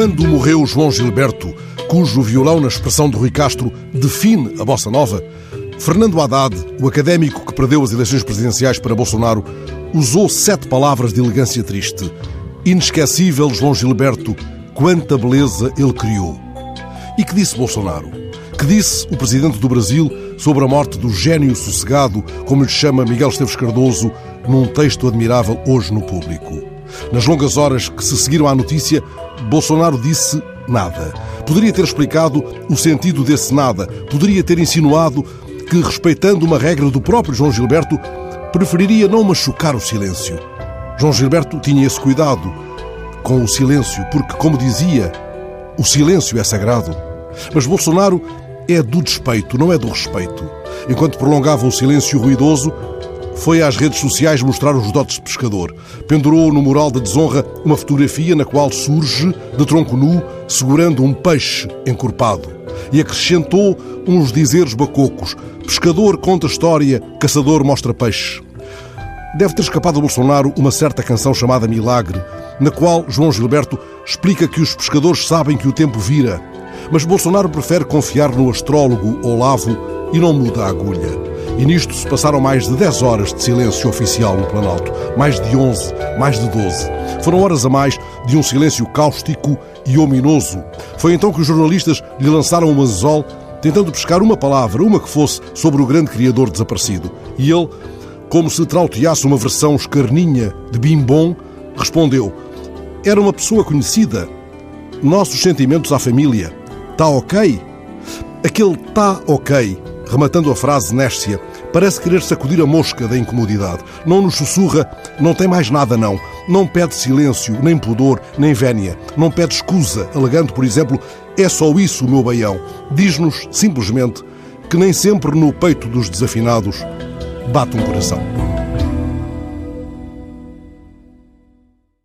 Quando morreu João Gilberto, cujo violão na expressão de Rui Castro define a bossa nova, Fernando Haddad, o académico que perdeu as eleições presidenciais para Bolsonaro, usou sete palavras de elegância triste. Inesquecível João Gilberto, quanta beleza ele criou. E que disse Bolsonaro? Que disse o presidente do Brasil sobre a morte do gênio sossegado, como lhe chama Miguel Esteves Cardoso, num texto admirável hoje no público? Nas longas horas que se seguiram à notícia, Bolsonaro disse nada. Poderia ter explicado o sentido desse nada. Poderia ter insinuado que, respeitando uma regra do próprio João Gilberto, preferiria não machucar o silêncio. João Gilberto tinha esse cuidado com o silêncio, porque, como dizia, o silêncio é sagrado. Mas Bolsonaro é do despeito, não é do respeito. Enquanto prolongava o silêncio ruidoso, foi às redes sociais mostrar os dotes de pescador. Pendurou no mural da desonra uma fotografia na qual surge, de tronco nu, segurando um peixe encorpado. E acrescentou uns dizeres bacocos. Pescador conta história, caçador mostra peixe. Deve ter escapado a Bolsonaro uma certa canção chamada Milagre, na qual João Gilberto explica que os pescadores sabem que o tempo vira. Mas Bolsonaro prefere confiar no astrólogo Olavo e não muda a agulha. E nisto se passaram mais de 10 horas de silêncio oficial no Planalto. Mais de 11, mais de 12. Foram horas a mais de um silêncio cáustico e ominoso. Foi então que os jornalistas lhe lançaram um anzol, tentando pescar uma palavra, uma que fosse, sobre o grande criador desaparecido. E ele, como se trauteasse uma versão escarninha de Bimbom, respondeu: Era uma pessoa conhecida. Nossos sentimentos à família. Tá ok? Aquele tá ok, rematando a frase néscia, Parece querer sacudir a mosca da incomodidade. Não nos sussurra, não tem mais nada, não. Não pede silêncio, nem pudor, nem vénia. Não pede escusa, alegando, por exemplo, é só isso o meu baião. Diz-nos, simplesmente, que nem sempre no peito dos desafinados bate um coração.